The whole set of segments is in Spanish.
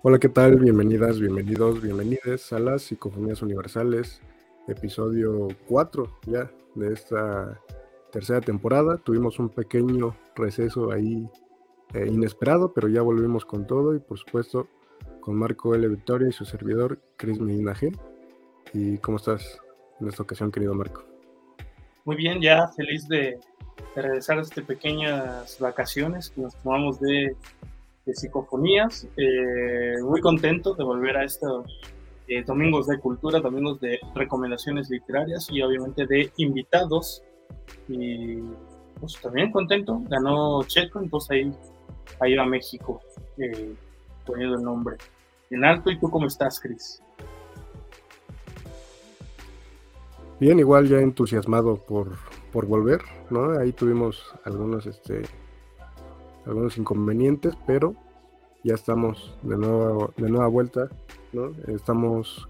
Hola, ¿qué tal? Bienvenidas, bienvenidos, bienvenides a las Psicofonías Universales, episodio 4 ya de esta tercera temporada. Tuvimos un pequeño receso ahí eh, inesperado, pero ya volvimos con todo y por supuesto con Marco L. Victoria y su servidor Chris Medina G. ¿Y cómo estás en esta ocasión, querido Marco? Muy bien, ya feliz de, de regresar a estas pequeñas vacaciones que nos tomamos de de psicofonías. Eh, muy contento de volver a estos eh, domingos de cultura, domingos de recomendaciones literarias y obviamente de invitados. Y pues también contento, ganó Checo, entonces ahí, ahí va México eh, poniendo el nombre en alto. ¿Y tú cómo estás, Cris? Bien, igual ya entusiasmado por, por volver, ¿no? Ahí tuvimos algunos, este, algunos inconvenientes, pero ya estamos de, nuevo, de nueva vuelta, ¿no? Estamos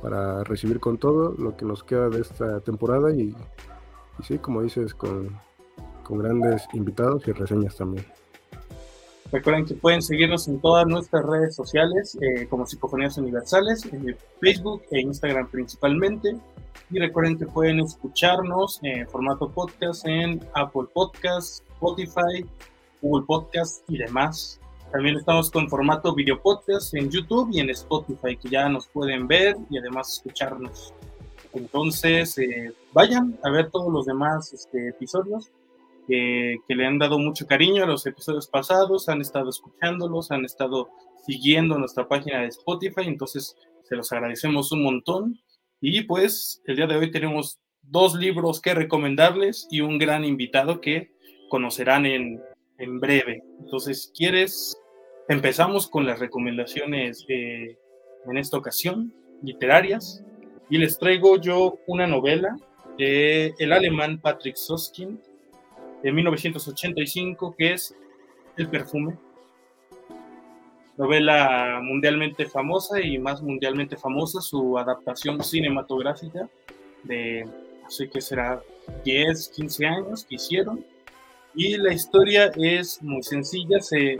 para recibir con todo lo que nos queda de esta temporada y, sí, como dices, con, grandes invitados y reseñas también. Recuerden que pueden seguirnos en todas nuestras redes sociales eh, como Psicofonías Universales, en Facebook e Instagram principalmente. Y recuerden que pueden escucharnos en formato podcast en Apple Podcasts, Spotify, Google Podcasts y demás. También estamos con formato video podcast en YouTube y en Spotify, que ya nos pueden ver y además escucharnos. Entonces, eh, vayan a ver todos los demás este, episodios que, le han dado mucho cariño a los episodios pasados, han estado escuchándolos, han estado siguiendo nuestra página de Spotify, entonces se los agradecemos un montón. Y pues el día de hoy tenemos dos libros que recomendarles y un gran invitado que conocerán en, en breve. Entonces, ¿quieres? Empezamos con las recomendaciones en esta ocasión, literarias, y les traigo yo una novela de el alemán Patrick Soskin de 1985 que es El perfume. Novela mundialmente famosa y más mundialmente famosa su adaptación cinematográfica de, así que será 10, 15 años que hicieron y la historia es muy sencilla. Se,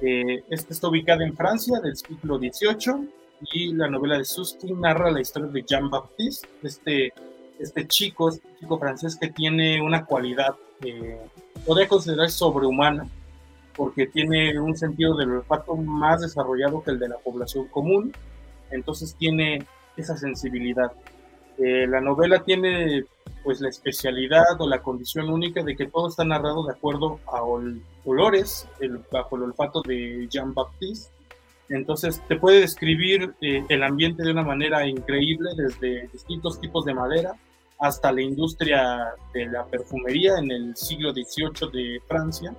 eh, esta está ubicada en Francia del siglo XVIII y la novela de Suskin narra la historia de Jean-Baptiste, este, este chico, este chico francés que tiene una cualidad, eh, podría considerar sobrehumana, porque tiene un sentido del olfato más desarrollado que el de la población común, entonces tiene esa sensibilidad. Eh, la novela tiene pues la especialidad o la condición única de que todo está narrado de acuerdo a olores, el, bajo el olfato de Jean-Baptiste. Entonces te puede describir eh, el ambiente de una manera increíble, desde distintos tipos de madera hasta la industria de la perfumería en el siglo XVIII de Francia.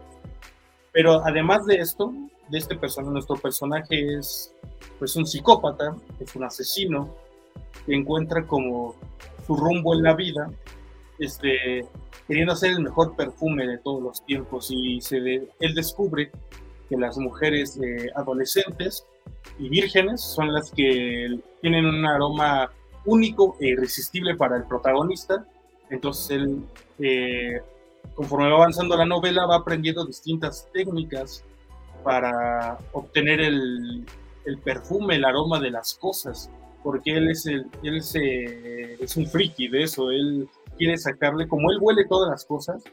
Pero además de esto, de este personaje, nuestro personaje es pues un psicópata, es un asesino, que encuentra como su rumbo en la vida, este, queriendo hacer el mejor perfume de todos los tiempos y se él descubre que las mujeres eh, adolescentes y vírgenes son las que tienen un aroma único e irresistible para el protagonista. Entonces él, eh, conforme va avanzando la novela, va aprendiendo distintas técnicas para obtener el, el perfume, el aroma de las cosas porque él es el, él es un friki de eso, él quiere sacarle, como él huele todas las cosas,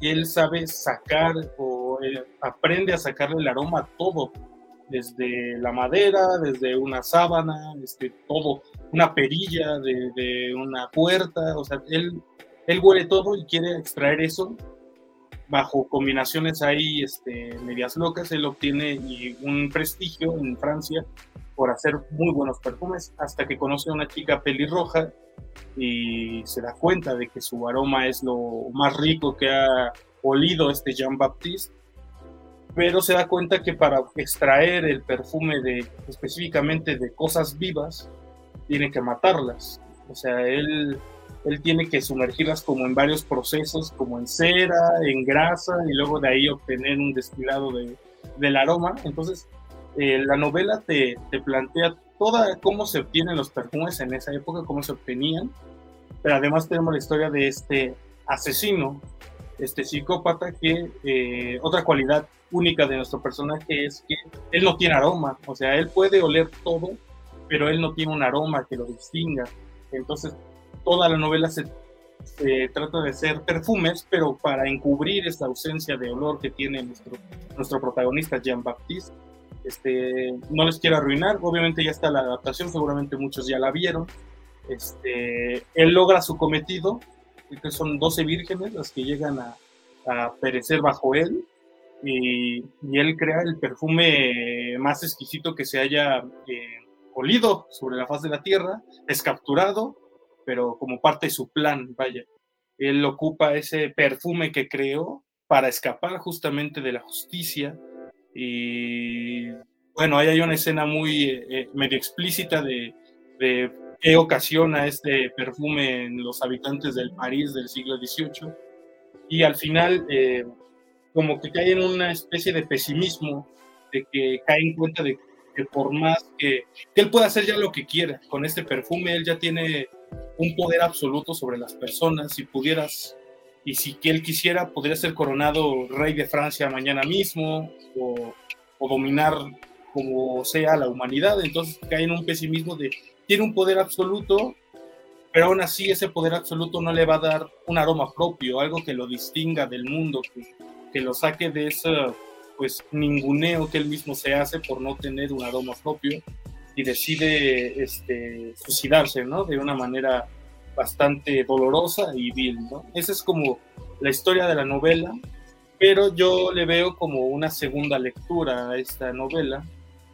él sabe sacar o aprende a sacarle el aroma a todo, desde la madera, desde una sábana, este, todo, una perilla de, de, una puerta, o sea, él, él huele todo y quiere extraer eso bajo combinaciones ahí este, medias locas, él obtiene un prestigio en Francia por hacer muy buenos perfumes, hasta que conoce a una chica pelirroja y se da cuenta de que su aroma es lo más rico que ha olido este Jean-Baptiste, pero se da cuenta que para extraer el perfume de específicamente de cosas vivas, tiene que matarlas. O sea, él, él tiene que sumergirlas como en varios procesos, como en cera, en grasa, y luego de ahí obtener un destilado de, del aroma. Entonces, eh, la novela te, te, plantea toda cómo se obtienen los perfumes en esa época, cómo se obtenían, pero además tenemos la historia de este asesino este psicópata que eh, otra cualidad única de nuestro personaje es que él no tiene aroma, o sea, él puede oler todo, pero él no tiene un aroma que lo distinga. Entonces, toda la novela se, trata de ser perfumes, pero para encubrir esta ausencia de olor que tiene nuestro, nuestro protagonista, Jean-Baptiste. Este, no les quiero arruinar, obviamente ya está la adaptación, seguramente muchos ya la vieron. Este, él logra su cometido, que son 12 vírgenes las que llegan a, perecer bajo él, y, él crea el perfume más exquisito que se haya eh, olido sobre la faz de la tierra, es capturado, pero como parte de su plan, vaya. Él ocupa ese perfume que creó para escapar justamente de la justicia y bueno, ahí hay una escena muy eh, eh, medio explícita de, de, qué ocasiona este perfume en los habitantes del París del siglo XVIII. Y al final, eh, como que cae en una especie de pesimismo, de que cae en cuenta de que por más que, que él pueda hacer ya lo que quiera con este perfume, él ya tiene un poder absoluto sobre las personas. Si pudieras y si él quisiera, podría ser coronado rey de Francia mañana mismo o, dominar como sea la humanidad. Entonces cae en un pesimismo de tiene un poder absoluto, pero aún así ese poder absoluto no le va a dar un aroma propio, algo que lo distinga del mundo, que, que lo saque de ese pues ninguneo que él mismo se hace por no tener un aroma propio y decide este, suicidarse, ¿no? De una manera bastante dolorosa y vil, ¿no? Esa es como la historia de la novela, pero yo le veo como una segunda lectura a esta novela,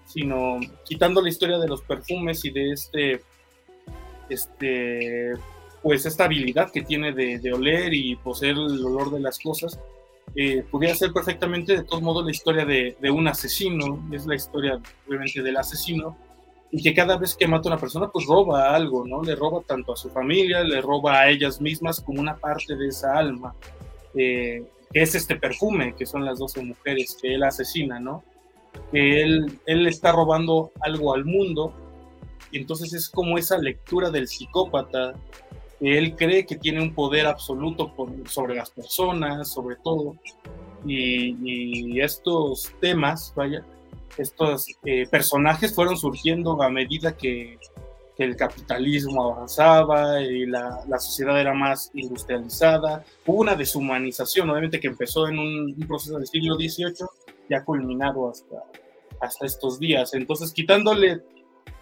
sino quitando la historia de los perfumes y de este, este, pues esta habilidad que tiene de, oler y poseer el olor de las cosas, eh, podría ser perfectamente de todos modos la historia de, de un asesino, es la historia obviamente del asesino, y que cada vez que mata a una persona, pues roba algo, ¿no? Le roba tanto a su familia, le roba a ellas mismas como una parte de esa alma, eh, que es este perfume, que son las 12 mujeres que él asesina, ¿no? Que él, él está robando algo al mundo, y entonces es como esa lectura del psicópata, que él cree que tiene un poder absoluto sobre las personas, sobre todo, y, y estos temas, vaya, estos eh, personajes fueron surgiendo a medida que, el capitalismo avanzaba y la, sociedad era más industrializada. Hubo una deshumanización, obviamente, que empezó en un, proceso del siglo XVIII y ha culminado hasta, hasta estos días. Entonces, quitándole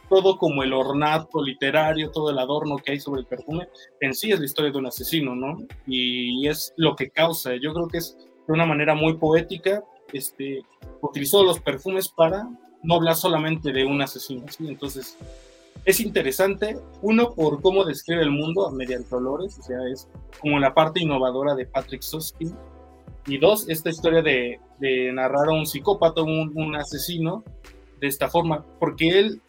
todo como el ornato literario, todo el adorno que hay sobre el perfume, en sí es la historia de un asesino, ¿no? Y es lo que causa. Yo creo que es de una manera muy poética, este, utilizó los perfumes para no hablar solamente de un asesino. Entonces, es interesante, uno, por cómo describe el mundo mediante olores, o sea, es como la parte innovadora de Patrick Susskind, y dos, esta historia de, narrar a un psicópata, un, un, asesino, de esta forma, porque él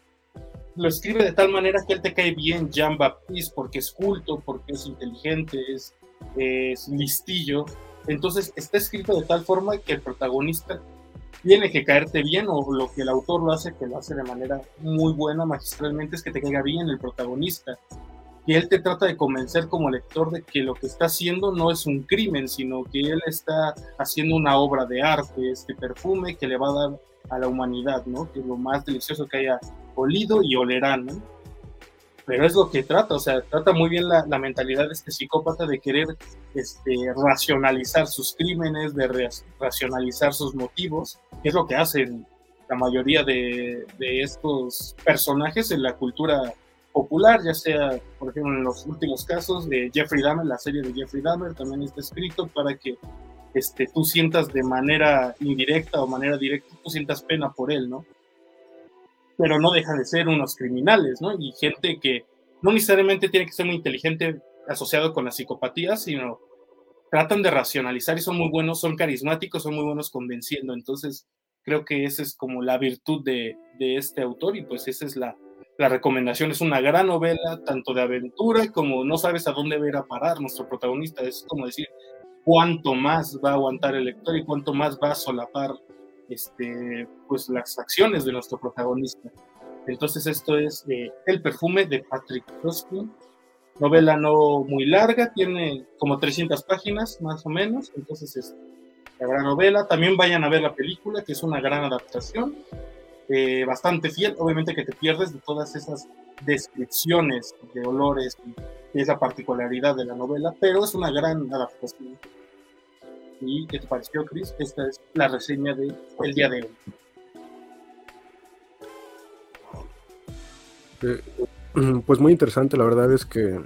lo escribe de tal manera que él te cae bien, Jean Baptiste, porque es culto, porque es inteligente, es, es listillo, entonces está escrito de tal forma que el protagonista tiene que caerte bien o lo que el autor lo hace, que lo hace de manera muy buena, magistralmente, es que te caiga bien el protagonista. Y él te trata de convencer como lector de que lo que está haciendo no es un crimen, sino que él está haciendo una obra de arte, este perfume que le va a dar a la humanidad, ¿no? Que es lo más delicioso que haya olido y olerá, ¿no? Pero es lo que trata, o sea, trata muy bien la, mentalidad de este psicópata de querer este, racionalizar sus crímenes, de racionalizar sus motivos, que es lo que hacen la mayoría de, de, estos personajes en la cultura popular, ya sea, por ejemplo, en los últimos casos de Jeffrey Dahmer, la serie de Jeffrey Dahmer también está escrito para que este, tú sientas de manera indirecta o manera directa, tú sientas pena por él, ¿no? Pero no dejan de ser unos criminales, ¿no? Y gente que no necesariamente tiene que ser muy inteligente asociado con la psicopatía, sino tratan de racionalizar y son muy buenos, son carismáticos, son muy buenos convenciendo. Entonces, creo que esa es como la virtud de, de este autor y pues esa es la, la, recomendación. Es una gran novela, tanto de aventura como no sabes a dónde ver a parar nuestro protagonista. Es como decir, cuánto más va a aguantar el lector y cuánto más va a solapar este, pues las acciones de nuestro protagonista. Entonces esto es eh, El perfume de Patrick Roskin novela no muy larga, tiene como 300 páginas más o menos, entonces es la gran novela. También vayan a ver la película, que es una gran adaptación, eh, bastante fiel, obviamente que te pierdes de todas esas descripciones de olores, y es la particularidad de la novela, pero es una gran adaptación. ¿Y qué te pareció, Chris? Esta es la reseña de el día de hoy. Eh, pues muy interesante, la verdad es que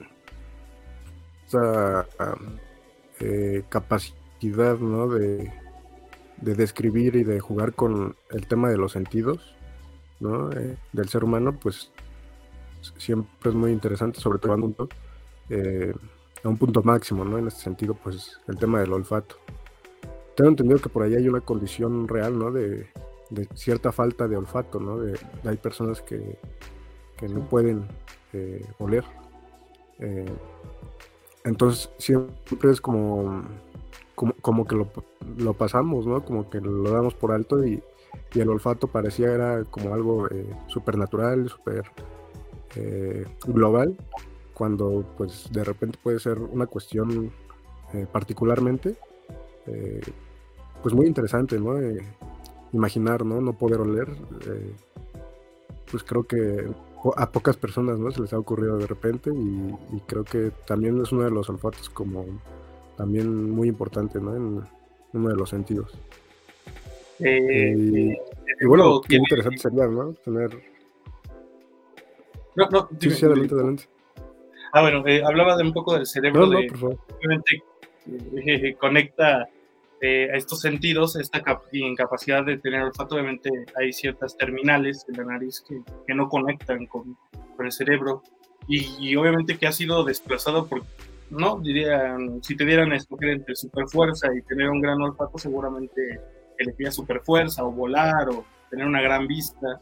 esa eh, capacidad ¿no? de, describir y de jugar con el tema de los sentidos ¿no? Eh, del ser humano, pues siempre es muy interesante, sobre todo a un punto, a un punto máximo, ¿no? En este sentido, pues el tema del olfato. Tengo entendido que por ahí hay una condición real, ¿no? De, cierta falta de olfato, ¿no? hay personas que no pueden eh, oler. Eh, entonces siempre es como, como, que lo, pasamos, ¿no? Como que lo damos por alto y, el olfato parecía era como algo eh, súper natural, súper global, cuando pues de repente puede ser una cuestión particularmente pues muy interesante, ¿no? imaginar, ¿no? No poder oler, pues creo que a pocas personas ¿no? se les ha ocurrido de repente y, creo que también es uno de los olfatos como también muy importante ¿no? en uno de los sentidos. Eh, y, eh, bueno, qué interesante sería, ¿no? Tener... No, no, sí, sí, adelante, adelante. Ah, bueno, eh, hablaba de un poco del cerebro, no, no, por favor. obviamente eh, conecta eh, a estos sentidos, esta incapacidad de tener olfato, obviamente hay ciertas terminales de la nariz que, que no conectan con, con, el cerebro. Y, obviamente que ha sido desplazado por, no, dirían, si te dieran a escoger entre super fuerza y tener un gran olfato, seguramente elegiría super fuerza o volar o tener una gran vista,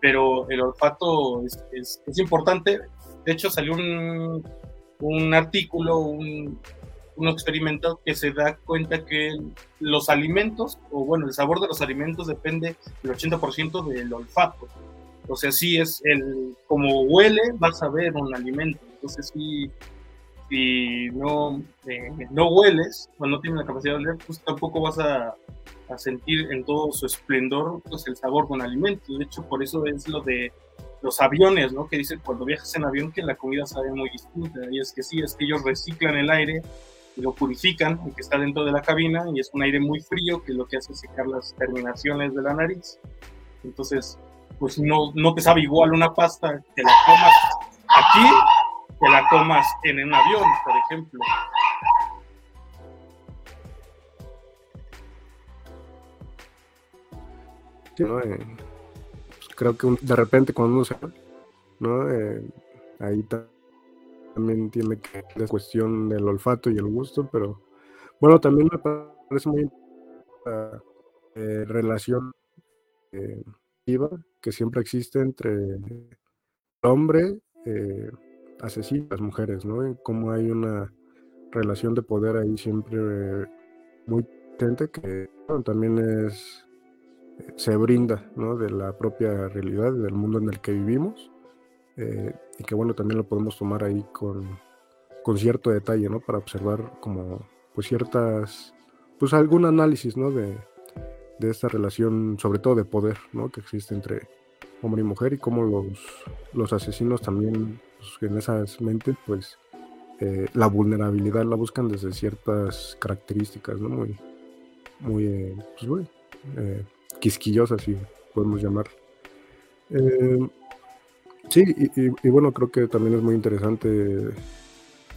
pero el olfato es, es, es importante. De hecho, salió un, un artículo, un, un experimento que se da cuenta que los alimentos, o bueno, el sabor de los alimentos depende del 80% del olfato. O sea, si es el, como huele, vas a ver un alimento. Entonces, si, si no, eh, no hueles, o no tienes la capacidad de oler, pues tampoco vas a, a sentir en todo su esplendor pues, el sabor de un alimento. De hecho, por eso es lo de los aviones, ¿no? Que dicen cuando viajas en avión que la comida sabe muy distinta. Y es que sí, es que ellos reciclan el aire lo purifican, y que está dentro de la cabina, y es un aire muy frío que lo que hace secar las terminaciones de la nariz. Entonces, pues no, no te sabe igual una pasta que la comas aquí que la comas en un avión, por ejemplo. Eh, pues creo que de repente cuando uno se ¿no? Eh, ahí está también tiene que la cuestión del olfato y el gusto, pero bueno, también me parece muy la eh, relación eh, que siempre existe entre el hombre eh, asesino y las mujeres, ¿no? como hay una relación de poder ahí siempre muy potente que también es se brinda ¿no? de la propia realidad del mundo en el que vivimos eh, y que bueno, también lo podemos tomar ahí con, con cierto detalle, ¿no? Para observar como pues ciertas, pues algún análisis, ¿no? De, de esta relación, sobre todo de poder, ¿no? Que existe entre hombre y mujer y cómo los, los asesinos también pues, en esas mentes, pues eh, la vulnerabilidad la buscan desde ciertas características, ¿no? Muy, muy, eh, pues, muy quisquillosas, si podemos llamar. Sí, y, bueno, creo que también es muy interesante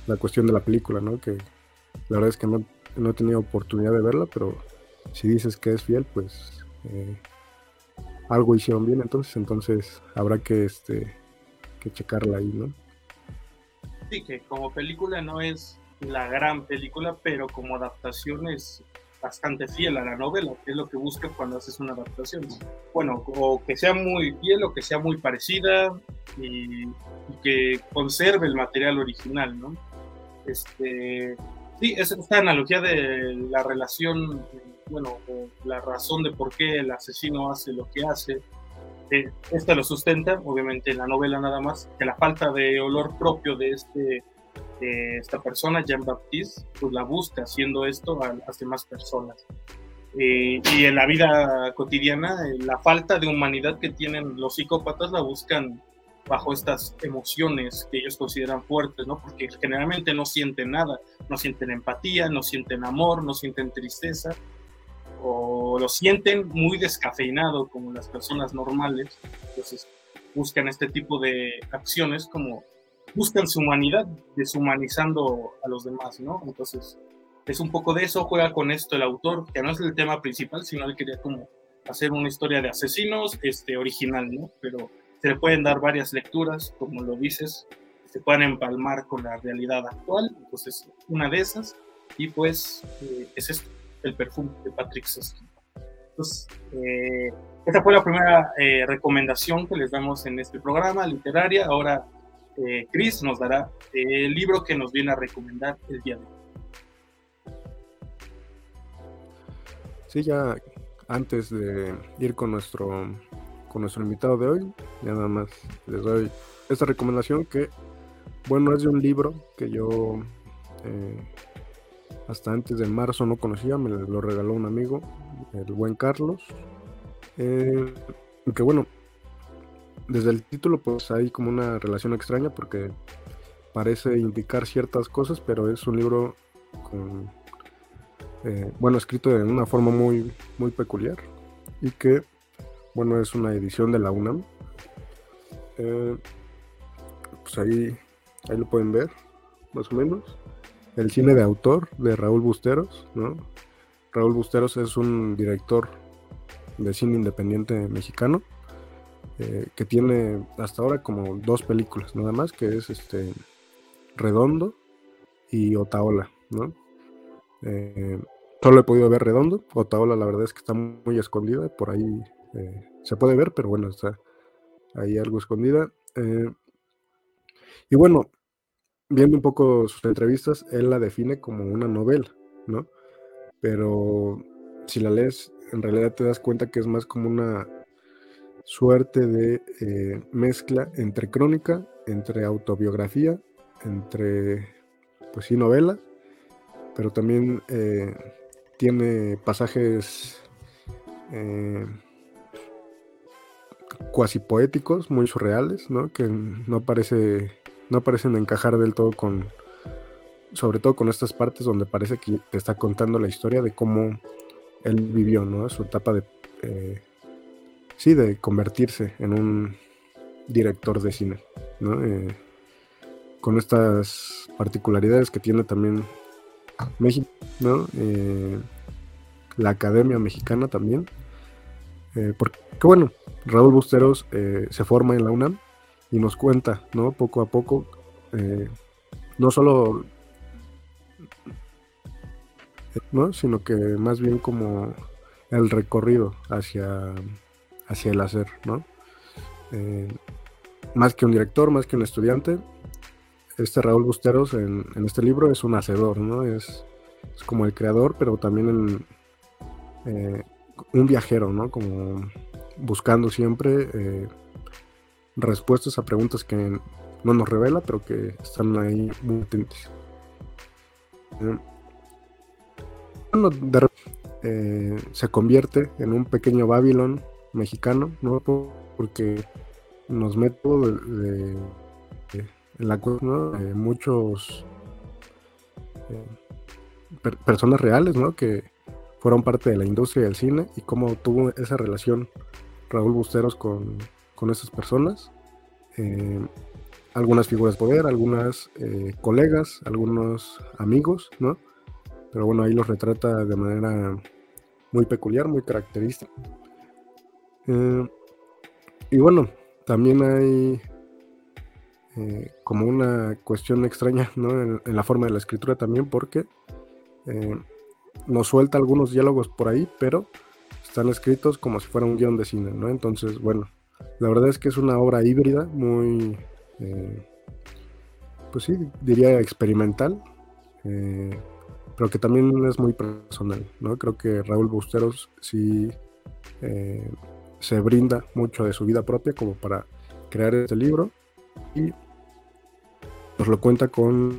la cuestión de la película, ¿no? Que la verdad es que no, no he tenido oportunidad de verla, pero si dices que es fiel, pues eh, algo hicieron bien entonces, entonces habrá que, este, que checarla ahí, ¿no? Sí, que como película no es la gran película, pero como adaptación es bastante fiel a la novela, que es lo que buscas cuando haces una adaptación. Bueno, o que sea muy fiel o que sea muy parecida y, que conserve el material original, ¿no? Este, sí, es esta analogía de la relación, bueno, la razón de por qué el asesino hace lo que hace. Esta lo sustenta, obviamente en la novela nada más, que la falta de olor propio de este eh, esta persona, Jean Baptiste, pues la busca haciendo esto a las demás personas. Eh, y en la vida cotidiana, la falta de humanidad que tienen los psicópatas la buscan bajo estas emociones que ellos consideran fuertes, ¿no? Porque generalmente no sienten nada, no sienten empatía, no sienten amor, no sienten tristeza, o lo sienten muy descafeinado como las personas normales, entonces buscan este tipo de acciones como buscan su humanidad, deshumanizando a los demás, ¿no? Entonces, es un poco de eso, juega con esto el autor, que no es el tema principal, sino él quería como hacer una historia de asesinos este, original, ¿no? Pero se le pueden dar varias lecturas, como lo dices, se pueden empalmar con la realidad actual, pues es una de esas, y pues eh, es esto, el perfume de Patrick Susskind. Entonces, eh, esta fue la primera eh, recomendación que les damos en este programa literaria. Ahora, Chris nos dará el libro que nos viene a recomendar el día de hoy. Sí, ya antes de ir con nuestro con nuestro invitado de hoy. Ya nada más les doy esta recomendación que, bueno, es de un libro que yo eh, hasta antes de marzo no conocía, me lo regaló un amigo, el buen Carlos. Eh, que bueno, desde el título pues hay como una relación extraña porque parece indicar ciertas cosas, pero es un libro con, eh, bueno, escrito de una forma muy, muy peculiar y que bueno, es una edición de la UNAM. Eh, pues ahí, ahí lo pueden ver, más o menos. El cine de autor de Raúl Busteros, ¿no? Raúl Busteros es un director de cine independiente mexicano que tiene hasta ahora como dos películas nada más, que es este Redondo y Otaola, ¿no? Eh, solo he podido ver Redondo, Otaola la verdad es que está muy escondida, por ahí eh, se puede ver, pero bueno, está ahí algo escondida. Eh, y bueno, viendo un poco sus entrevistas, él la define como una novela, ¿no? Pero si la lees, en realidad te das cuenta que es más como una suerte de eh, mezcla entre crónica, entre autobiografía, entre, pues sí, novela, pero también tiene pasajes cuasi poéticos, muy surreales, ¿no? Que no parece, no parecen encajar del todo con, sobre todo con estas partes donde parece que te está contando la historia de cómo él vivió, ¿no? Su etapa de, eh, sí, de convertirse en un director de cine, ¿no? Eh, con estas particularidades que tiene también México, ¿no? Eh, la Academia Mexicana también, porque bueno, Raúl Busteros eh, se forma en la UNAM y nos cuenta, ¿no? Poco a poco, eh, no solo, ¿no? Sino que más bien como el recorrido hacia, hacia el hacer, ¿no? Eh, más que un director, más que un estudiante, este Raúl Busteros en, este libro es un hacedor, ¿no? Es, como el creador, pero también un viajero, ¿no? Como buscando siempre eh, respuestas a preguntas que no nos revela, pero que están ahí muy latentes. Eh, eh, se convierte en un pequeño Babylon mexicano, ¿no? Porque nos meto de, en la ¿no? muchos personas reales, ¿no? Que fueron parte de la industria del cine y cómo tuvo esa relación Raúl Busteros con, esas personas. Eh, algunas figuras de poder, algunas eh, colegas, algunos amigos, ¿no? Pero bueno, ahí los retrata de manera muy peculiar, muy característica. Eh, y bueno, también hay como una cuestión extraña. En, la forma de la escritura también, porque nos suelta algunos diálogos por ahí, pero están escritos como si fuera un guion de cine, ¿no? Entonces, bueno, la verdad es que es una obra híbrida, muy, eh, pues sí, diría experimental, eh, pero que también es muy personal, ¿no? Creo que Raúl Busteros sí eh, se brinda mucho de su vida propia como para crear este libro y nos lo cuenta con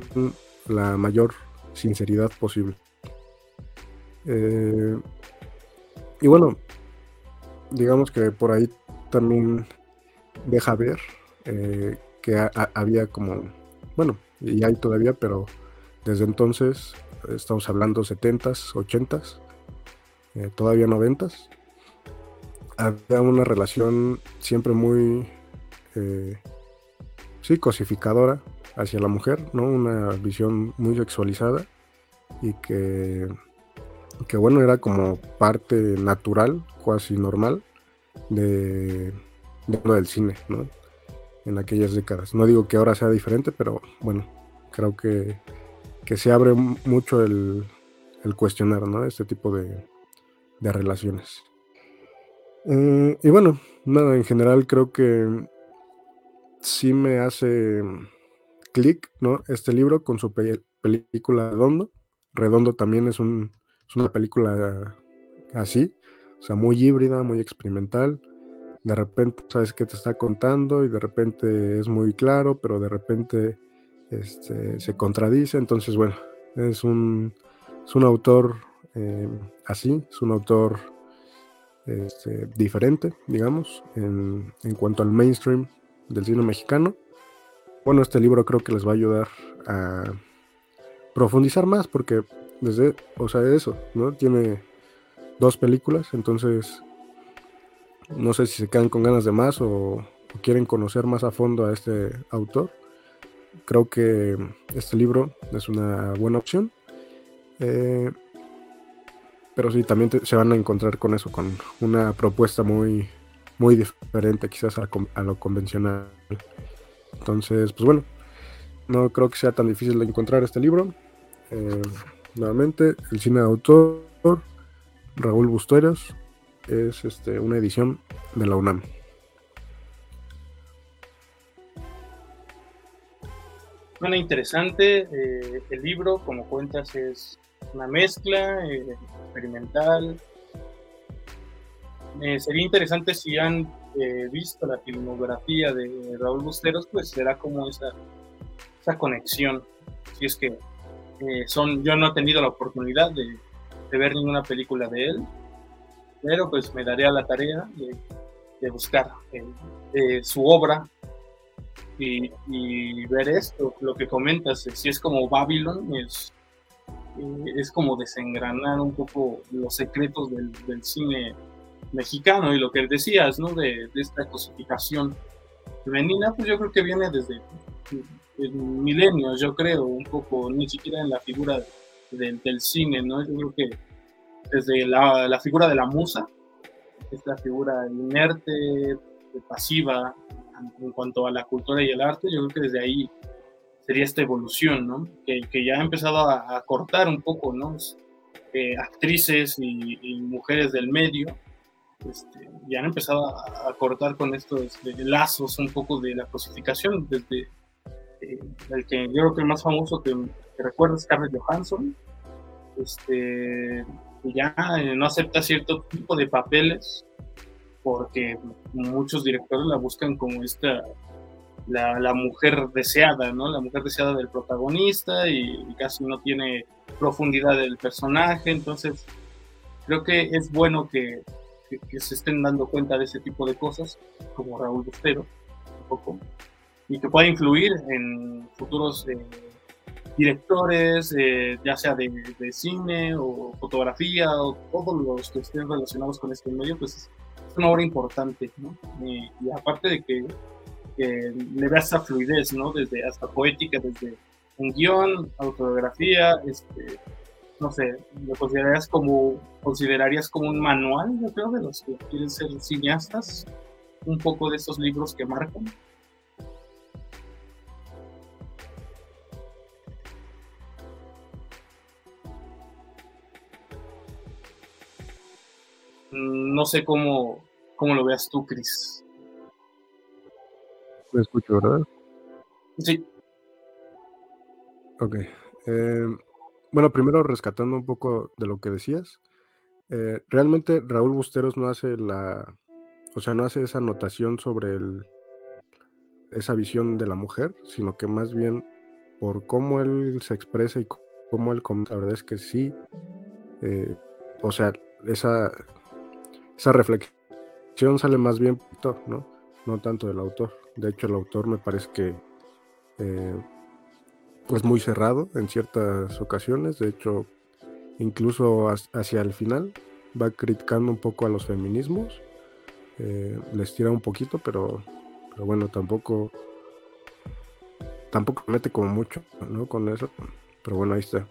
la mayor sinceridad posible. Eh, y bueno, digamos que por ahí también deja ver eh, que había como, bueno, y hay todavía, pero desde entonces, estamos hablando 70s, 80s, eh, todavía 90s, había una relación siempre muy, eh, sí, cosificadora hacia la mujer, ¿no? Una visión muy sexualizada y que, que bueno, era como parte natural, casi normal, de, del cine, ¿no? En aquellas décadas. No digo que ahora sea diferente, pero bueno, creo que, que se abre mucho el, el cuestionar, ¿no? Este tipo de, de relaciones. Mm, y bueno, nada, en general creo que sí me hace clic, ¿no? Este libro con su película Redondo. Redondo también es, un, es una película así, o sea, muy híbrida, muy experimental. De repente sabes qué te está contando y de repente es muy claro, pero de repente este, se contradice. Entonces, bueno, es un, es un autor eh, así, es un autor este, diferente, digamos, en, cuanto al mainstream del cine mexicano. Bueno, este libro creo que les va a ayudar a profundizar más porque desde, o sea, eso, ¿no? Tiene dos películas, entonces no sé si se quedan con ganas de más o, quieren conocer más a fondo a este autor. Creo que este libro es una buena opción. Eh, pero sí, también se van a encontrar con eso, con una propuesta muy, muy diferente quizás a, lo convencional. Entonces, pues bueno, no creo que sea tan difícil de encontrar este libro. Eh, nuevamente, el cine de autor, Raúl Busteros, es este, una edición de la UNAM. Suena interesante. Eh, el libro, como cuentas, es una mezcla eh, experimental. Eh, sería interesante si han eh, visto la filmografía de Raúl Busteros, pues será como esa, esa conexión. Si es que son, yo no he tenido la oportunidad de, ver ninguna película de él, pero pues me daré a la tarea de, buscar su obra y, y, ver esto, lo que comentas, si es como Babylon, es eh, es como desengranar un poco los secretos del, cine mexicano y lo que decías, ¿no? De, esta cosificación femenina, pues yo creo que viene desde milenios, yo creo, un poco, ni siquiera en la figura del cine, ¿no? Yo creo que desde la, la figura de la musa, esta figura inerte, pasiva en cuanto a la cultura y el arte, yo creo que desde ahí sería esta evolución, ¿no? Que, que ya ha empezado a, cortar un poco, ¿no? Eh, actrices y, mujeres del medio este, ya han empezado a, cortar con estos lazos un poco de la cosificación, desde eh, el que yo creo que el más famoso que, que recuerdo es Johansson, este, ya eh, no acepta cierto tipo de papeles porque muchos directores la buscan como esta la, mujer deseada, ¿no? La mujer deseada del protagonista y, casi no tiene profundidad del personaje, entonces creo que es bueno que, se estén dando cuenta de ese tipo de cosas, como Raúl Bustero, un poco, y que pueda influir en futuros eh, directores, eh, ya sea de, cine o fotografía o todos los que estén relacionados con este medio, pues es, una obra importante, ¿no? y aparte de que que le da esa fluidez, ¿no? Desde hasta poética, desde un guion, autobiografía, este, no sé, lo considerarías como, considerarías como un manual, yo creo, de los que quieren ser cineastas, un poco de esos libros que marcan. Mm, no sé cómo, cómo lo veas tú, Cris. Me escucho, ¿verdad? Sí. Ok. Eh, bueno, primero rescatando un poco de lo que decías. Eh, realmente Raúl Busteros no hace la, o sea, no hace esa anotación sobre el, esa visión de la mujer, sino que más bien por cómo él se expresa y cómo él comenta, la verdad es que sí, eh, o sea, esa, esa reflexión sale más bien, ¿no? No tanto del autor. De hecho, el autor me parece que eh, es muy cerrado en ciertas ocasiones. De hecho, incluso hacia el final va criticando un poco a los feminismos. Eh, les tira un poquito, pero, pero bueno, tampoco tampoco mete como mucho, ¿no? Con eso. Pero bueno, ahí está.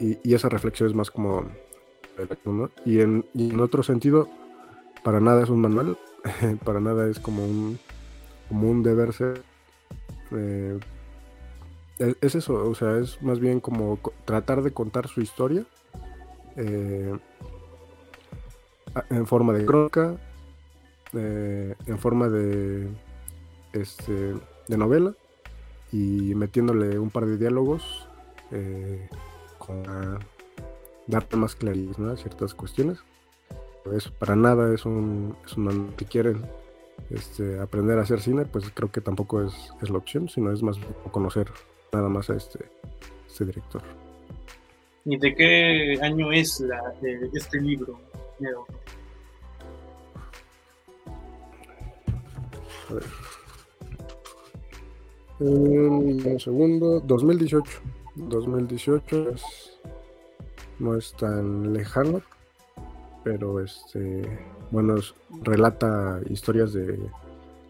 Y, esa reflexión es más como... Y, en, en otro sentido, para nada es un manual, para nada es como un, como un deber ser. Eh, es, eso, o sea, es más bien como tratar de contar su historia eh, en forma de crónica, eh, en forma de, este, de novela y metiéndole un par de diálogos eh, con darte más claridad a ciertas cuestiones. Pues para nada es un, es un que quieren este, aprender a hacer cine, pues creo que tampoco es, es la opción, sino es más conocer nada más a este, este director. ¿Y de qué año es la, de este libro? A ver. Un segundo, 2018. 2018 es, no es tan lejano, pero este, bueno, relata historias de,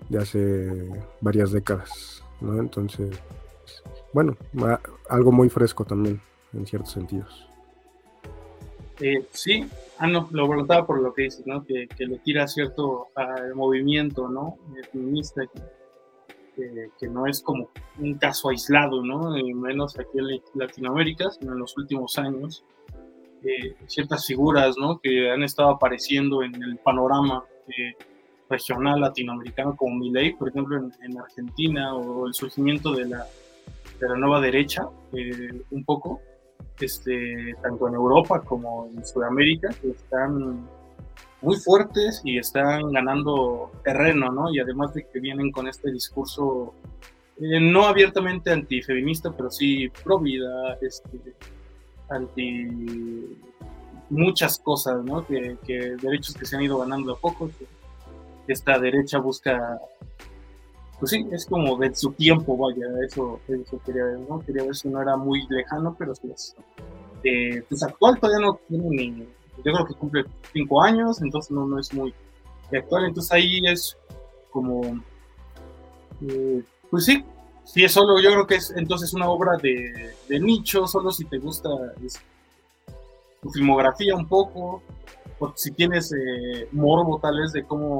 de hace varias décadas, ¿no? Entonces, bueno, algo muy fresco también, en ciertos sentidos. Eh, sí, ah, no, lo preguntaba por lo que dices, ¿no? Que, le tira cierto al movimiento, ¿no? Feminista, que, no es como un caso aislado, ¿no? menos aquí en Latinoamérica, sino en los últimos años. Eh, ciertas figuras, ¿no? Que han estado apareciendo en el panorama eh, regional latinoamericano, como Milei, por ejemplo, en, Argentina, o el surgimiento de la, de la nueva derecha, eh, un poco, este, tanto en Europa como en Sudamérica, que están muy fuertes y están ganando terreno, ¿no? Y además de que vienen con este discurso eh, no abiertamente antifeminista, pero sí pro vida, este, anti muchas cosas, ¿no? Que, derechos que se han ido ganando a poco, que esta derecha busca, pues sí, es como de su tiempo, vaya, eso, quería ver, ¿no? Quería ver si no era muy lejano, pero sí es, eh, pues actual todavía no tiene ni yo creo que cumple cinco años, entonces no, no es muy actual. Entonces ahí es como, eh, pues sí, sí es solo, yo creo que es entonces una obra de, de nicho, solo si te gusta tu filmografía un poco, o si tienes eh, morbo tal vez de cómo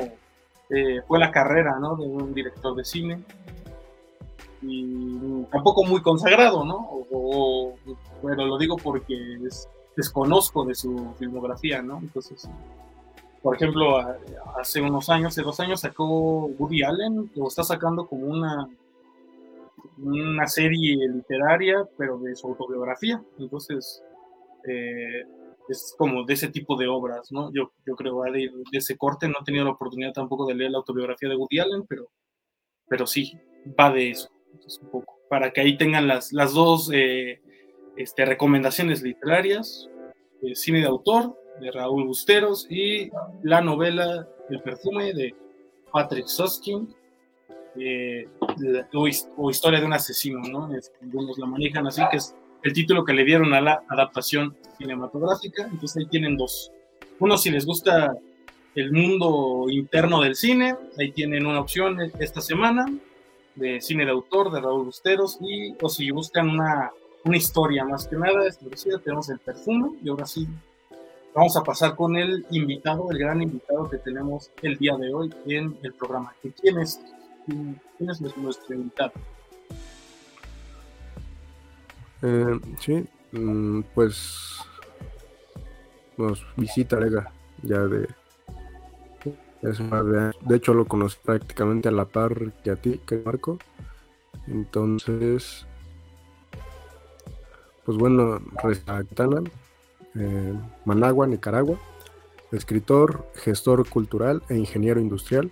eh, fue la carrera, ¿no? De un director de cine. Y tampoco muy consagrado, ¿no? O, pero lo digo porque es, desconozco de su filmografía, ¿no? Entonces, por ejemplo, hace unos años, hace dos años sacó Woody Allen, lo está sacando como una, una serie literaria, pero de su autobiografía. Entonces, eh, es como de ese tipo de obras, ¿no? Yo, yo creo de, de ese corte, no he tenido la oportunidad tampoco de leer la autobiografía de Woody Allen, pero, pero sí, va de eso, un poco, para que ahí tengan las, las dos eh, este, recomendaciones literarias, el cine de autor de Raúl Busteros y la novela El perfume de Patrick Susskind, eh, o, Historia de un asesino, ¿no? algunos la manejan así, que es el título que le dieron a la adaptación cinematográfica. Entonces ahí tienen dos. Uno, si les gusta el mundo interno del cine, ahí tienen una opción esta semana de cine de autor de Raúl Busteros, y o si buscan una una historia más que nada establecida. Tenemos el perfume y ahora sí vamos a pasar con el invitado, el gran invitado que tenemos el día de hoy en el programa. ¿Quién es, quién es nuestro invitado? Eh, sí, mm, pues nos visita Lega ya de es más de, de hecho lo conocí prácticamente a la par que a ti, que Marco. Entonces, pues bueno, Rezatana, eh, Managua, Nicaragua, escritor, gestor cultural e ingeniero industrial,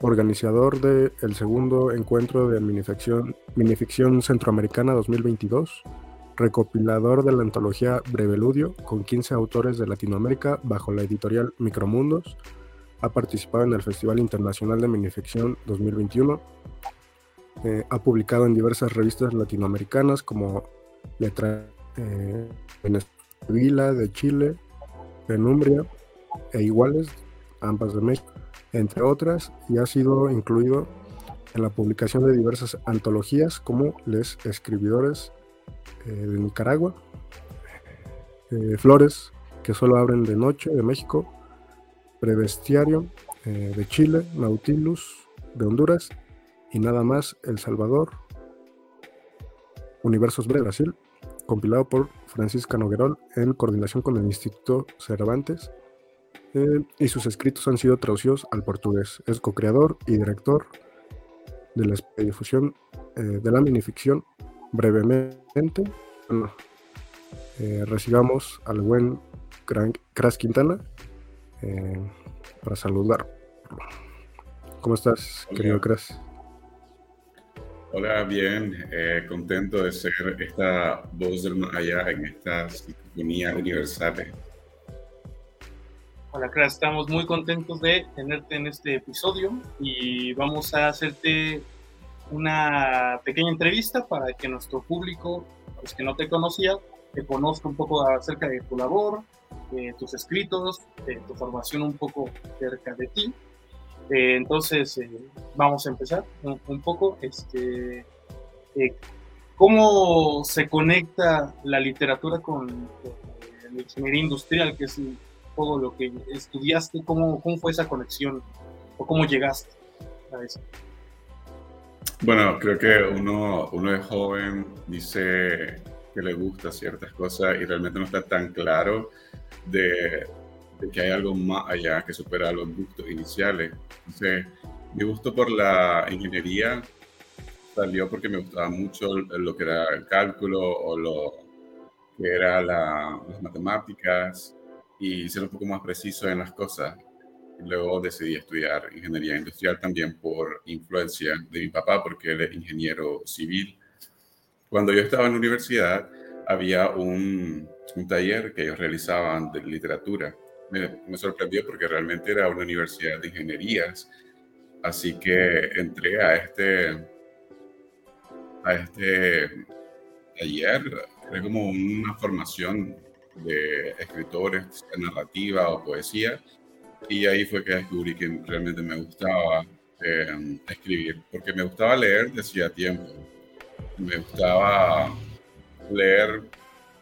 organizador del el segundo encuentro de minificción, minificción centroamericana 2022, recopilador de la antología Breveludio con 15 autores de Latinoamérica bajo la editorial Micromundos, ha participado en el Festival Internacional de Minificción 2021, eh, ha publicado en diversas revistas latinoamericanas como Letra eh, de Chile, Penumbria e Iguales, ambas de México, entre otras, y ha sido incluido en la publicación de diversas antologías como Les Escribidores eh, de Nicaragua, eh, Flores, que solo abren de noche de México, Prevestiario eh, de Chile, Nautilus de Honduras y nada más El Salvador, Universos de Brasil, compilado por Francisca Noguerol en coordinación con el Instituto Cervantes eh, y sus escritos han sido traducidos al portugués. Es co-creador y director de la difusión eh, de la minificción. Brevemente, eh, recibamos al buen Cras Quintana para saludar. ¿Cómo estás, querido Cras? Hola, bien, contento de ser esta voz del más allá en esta sinfonía universal Hola, estamos muy contentos de tenerte en este episodio y vamos a hacerte una pequeña entrevista para que nuestro público, los que no te conocía, te conozca un poco acerca de tu labor, de tus escritos, de tu formación un poco cerca de ti. Eh, entonces, eh, vamos a empezar un, poco. Este, eh, ¿Cómo se conecta la literatura con, con la ingeniería industrial, que es todo lo que estudiaste, cómo, cómo fue esa conexión o cómo llegaste a eso. Bueno, creo que uno, uno es joven, dice que le gusta ciertas cosas y realmente no está tan claro de, de, que hay algo más allá que supera los gustos iniciales. Entonces, mi gusto por la ingeniería salió porque me gustaba mucho lo que era el cálculo o lo que era la, las matemáticas y ser un poco más preciso en las cosas. Luego decidí estudiar ingeniería industrial también por influencia de mi papá, porque él es ingeniero civil. Cuando yo estaba en la universidad, había un, un taller que ellos realizaban de literatura. Me, me, sorprendió porque realmente era una universidad de ingenierías. Así que entré a este, a este taller. Era como una formación de escritores, de narrativa o poesía. Y ahí fue que descubrí que realmente me gustaba eh, escribir, porque me gustaba leer desde tiempo. Me gustaba leer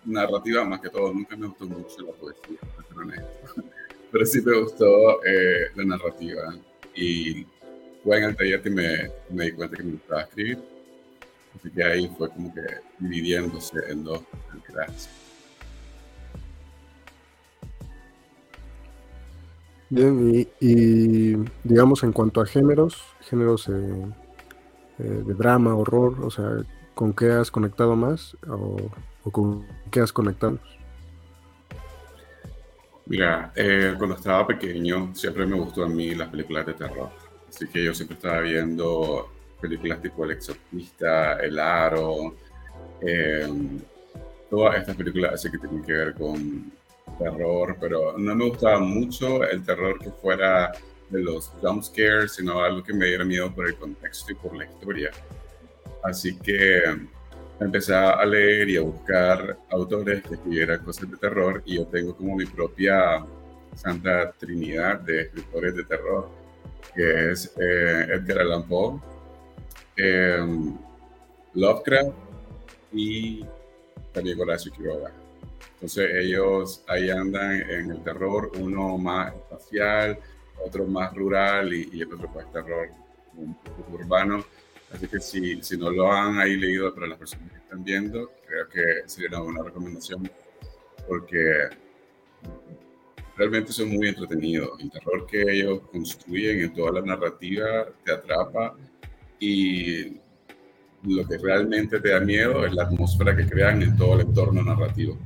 narrativa más que todo. Nunca me gustó mucho la poesía, pero sí me gustó eh, la narrativa. Y fue en el taller que me, me di cuenta que me gustaba escribir. Así que ahí fue como que dividiéndose en dos clases. Bien, y, digamos en cuanto a géneros, géneros eh, eh, de drama, horror, o sea, ¿con qué has conectado más o, con qué has conectado? Mira, eh, cuando estaba pequeño siempre me gustó a mí las películas de terror, así que yo siempre estaba viendo películas tipo El Exorcista, El Aro, todas estas películas así que tienen que ver con terror, pero no me gustaba mucho el terror que fuera de los jump scares, sino algo que me diera miedo por el contexto y por la historia. Así que empecé a leer y a buscar autores que escribieran cosas de terror y yo tengo como mi propia santa trinidad de escritores de terror, que es eh, Edgar Allan Poe, em, Lovecraft y también Horacio Quiroga. Entonces ellos ahí andan en el terror, uno más espacial, otro más rural y, el otro pues terror un poco urbano. Así que si, si no lo han ahí leído para las personas que están viendo, creo que sería una buena recomendación porque realmente son muy entretenidos. El terror que ellos construyen en toda la narrativa te atrapa y lo que realmente te da miedo es la atmósfera que crean en todo el entorno narrativo.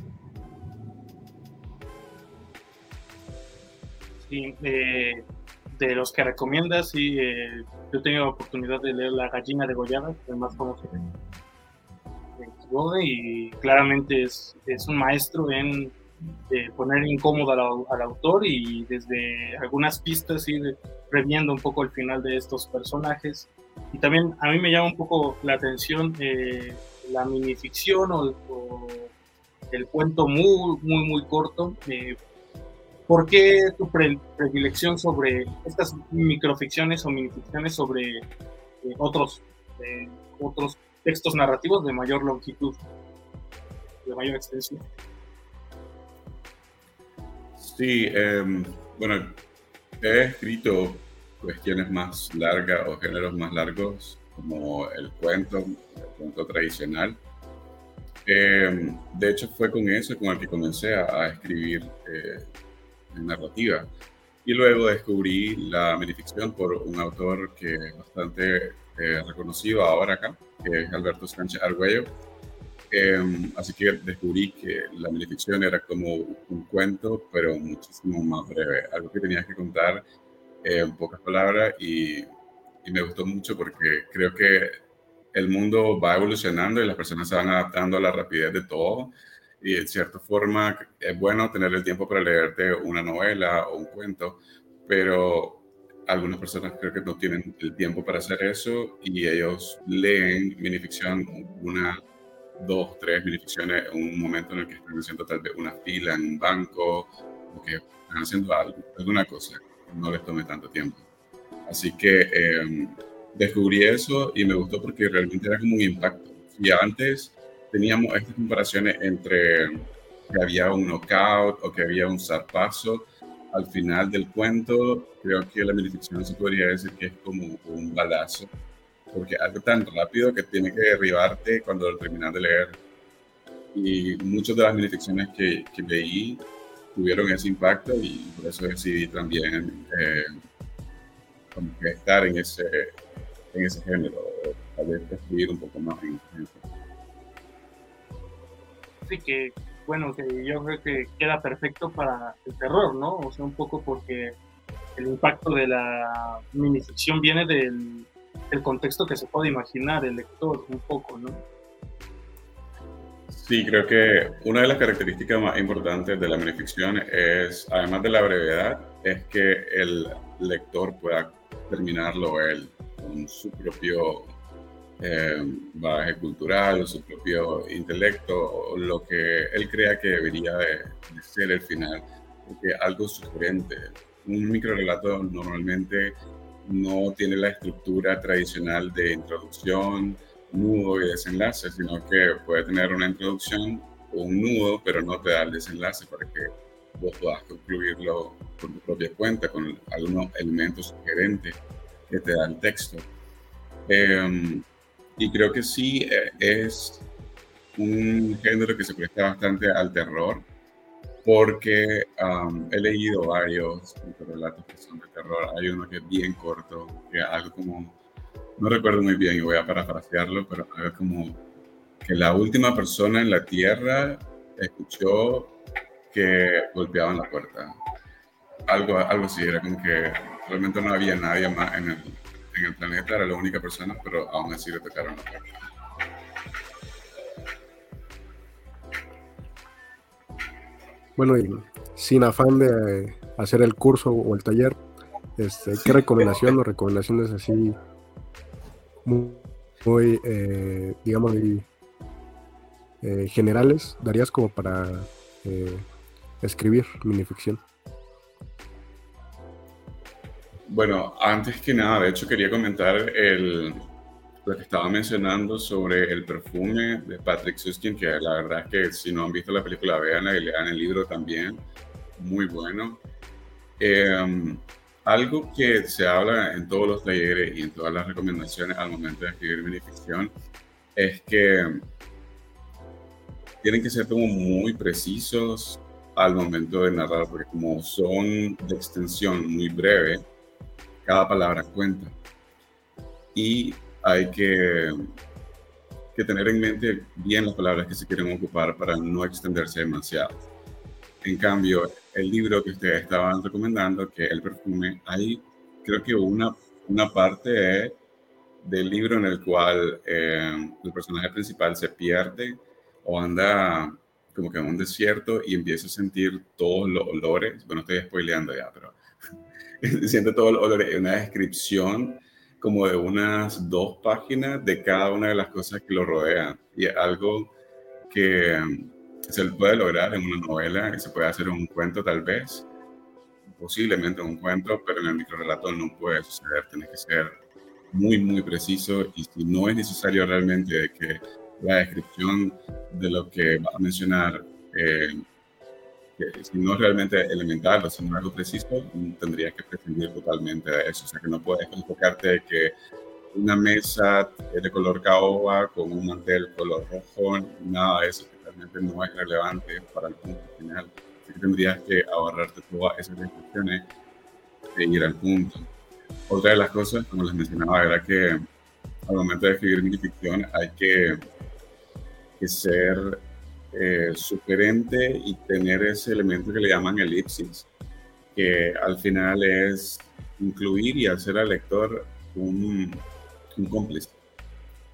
Sí, eh, de los que recomiendas, y eh, yo he tenido la oportunidad de leer La gallina de Goyada, que es más famoso de y claramente es, es un maestro en poner incómodo al, autor y desde algunas pistas ir reviendo un poco el final de estos personajes. Y también a mí me llama un poco la atención eh, la minificción o, o, el cuento muy, muy, muy corto. Eh, ¿Por qué tu predilección sobre estas microficciones o minificciones sobre eh, otros, eh, otros textos narrativos de mayor longitud, de mayor extensión? Sí, em, bueno, he escrito cuestiones más largas o géneros más largos, como el cuento, el cuento tradicional. Em, de hecho, fue con eso con el que comencé a, escribir eh, narrativa. Y luego descubrí la minificción por un autor que es bastante eh, reconocido ahora acá, que es Alberto Sánchez Argüello. Em, así que descubrí que la minificción era como un cuento, pero muchísimo más breve, algo que tenías que contar en pocas palabras y, y, me gustó mucho porque creo que el mundo va evolucionando y las personas se van adaptando a la rapidez de todo y en cierta forma es bueno tener el tiempo para leerte una novela o un cuento, pero algunas personas creo que no tienen el tiempo para hacer eso y ellos leen minificción una dos, tres minificciones en un momento en el que están haciendo tal vez una fila en un banco o que están haciendo algo, alguna cosa, no les tome tanto tiempo. Así que em, descubrí eso y me gustó porque realmente era como un impacto. Y antes teníamos estas comparaciones entre que había un knockout o que había un zarpazo, al final del cuento creo que la minificción se podría decir que es como un balazo porque algo tan rápido que tiene que derribarte cuando lo terminas de leer. Y muchas de las minificciones que, que leí tuvieron ese impacto y por eso decidí también eh, estar en ese, en ese género, tal vez escribir un poco más en, Sí, que bueno, que yo creo que queda perfecto para el terror, ¿no? O sea, un poco porque el impacto de la minificción viene del, el contexto que se puede imaginar el lector un poco, ¿no? Sí, creo que una de las características más importantes de la minificción es, además de la brevedad, es que el lector pueda terminarlo él con su propio eh, bagaje cultural, su propio intelecto, o lo que él crea que debería de, ser el final, porque algo sugerente. Un microrelato normalmente no tiene la estructura tradicional de introducción, nudo y desenlace, sino que puede tener una introducción o un nudo, pero no te da el desenlace para que vos puedas concluirlo por tu propia cuenta, con algunos elementos sugerentes que te da el texto. Em, y creo que sí eh, es un género que se presta bastante al terror, porque he leído varios relatos que son de terror. Hay uno que es bien corto, que algo como, no recuerdo muy bien y voy a parafrasearlo, pero algo como que la última persona en la Tierra escuchó que golpeaban la puerta. Algo, algo así, era como que realmente no había nadie más en el, en el planeta, era la única persona, pero aún así le tocaron la puerta. Bueno, y sin afán de hacer el curso o el taller, este, ¿qué recomendación o recomendaciones así muy, eh, digamos, eh, generales darías como para eh, escribir minificción? Bueno, antes que nada, de hecho quería comentar el, lo que estaba mencionando sobre el perfume de Patrick Suskin, que la verdad es que si no han visto la película, veanla y lean el libro también, muy bueno. Em, algo que se habla en todos los talleres y en todas las recomendaciones al momento de escribir minificción es que tienen que ser como muy precisos al momento de narrar, porque como son de extensión muy breve, cada palabra cuenta. Y hay que, que tener en mente bien las palabras que se quieren ocupar para no extenderse demasiado. En cambio, el libro que ustedes estaban recomendando, que el perfume, hay creo que una, una parte del libro en el cual eh, el personaje principal se pierde o anda como que en un desierto y empieza a sentir todos los olores. Bueno, estoy spoileando ya, pero siente todos los olores. Una descripción como de unas dos páginas de cada una de las cosas que lo rodean. Y algo que se puede lograr en una novela, que se puede hacer en un cuento tal vez, posiblemente en un cuento, pero en el microrelato no puede suceder. Tiene que ser muy, muy preciso y si no es necesario realmente que la descripción de lo que va a mencionar, eh, si no realmente elemental o si no algo preciso, tendrías que prescindir totalmente de eso. O sea, que no puedes enfocarte que una mesa de color caoba con un mantel color rojo, nada de eso, que realmente no es relevante para el punto final. Así que tendrías que ahorrarte todas esas descripciones e ir al punto. Otra de las cosas, como les mencionaba, era que al momento de escribir minificción hay que, que ser eh, sugerente y tener ese elemento que le llaman elipsis, que al final es incluir y hacer al lector un, cómplice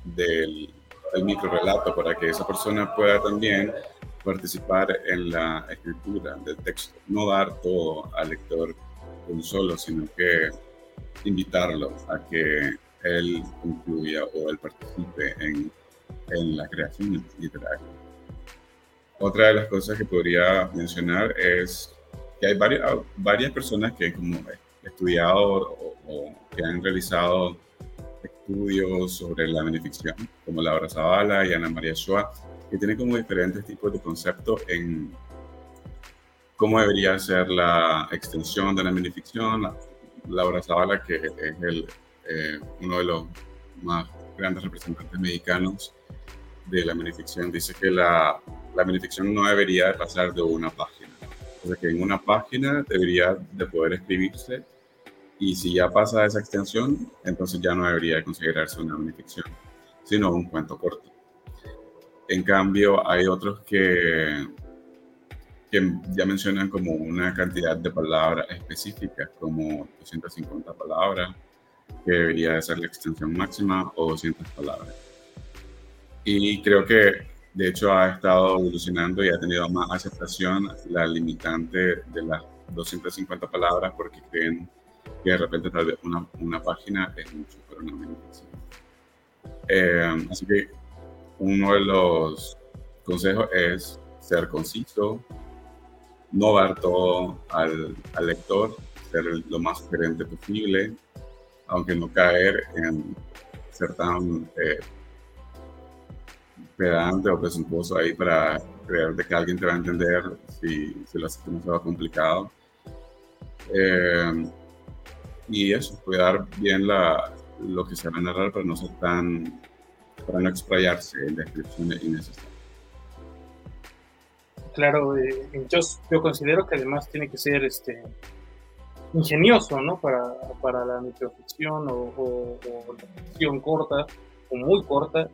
del, del microrelato para que esa persona pueda también participar en la escritura del texto, no dar todo al lector un solo, sino que invitarlo a que él incluya o él participe en, en la creación literaria. Otra de las cosas que podría mencionar es que hay varias, varias personas que como estudiado o, que han realizado estudios sobre la beneficción, como Laura Zavala y Ana María Schwa, que tienen como diferentes tipos de conceptos en cómo debería ser la extensión de la beneficción, la Laura Zavala, que es el, eh, uno de los más grandes representantes mexicanos de la minificción, dice que la, la minificción no debería pasar de una página. O sea que en una página debería de poder escribirse y si ya pasa esa extensión, entonces ya no debería considerarse una minificción, sino un cuento corto. En cambio, hay otros que que ya mencionan como una cantidad de palabras específicas, como 250 palabras, que debería de ser la extensión máxima, o 200 palabras. Y creo que, de hecho, ha estado evolucionando y ha tenido más aceptación la limitante de las 250 palabras, porque creen que de repente tal vez una, una página es mucho, pero no limitación. Eh, así que uno de los consejos es ser conciso, no dar todo al, al lector, ser lo más sugerente posible, aunque no caer en ser tan eh, pedante o presuntuoso ahí para creer de que alguien te va a entender si, si lo haces demasiado complicado. Eh, y eso, cuidar bien la, lo que se va a narrar para no ser tan, para no explayarse en descripciones innecesarias. Claro, eh, yo, yo considero que además tiene que ser este ingenioso, ¿no? Para, para la microficción o, o, la ficción corta o muy corta,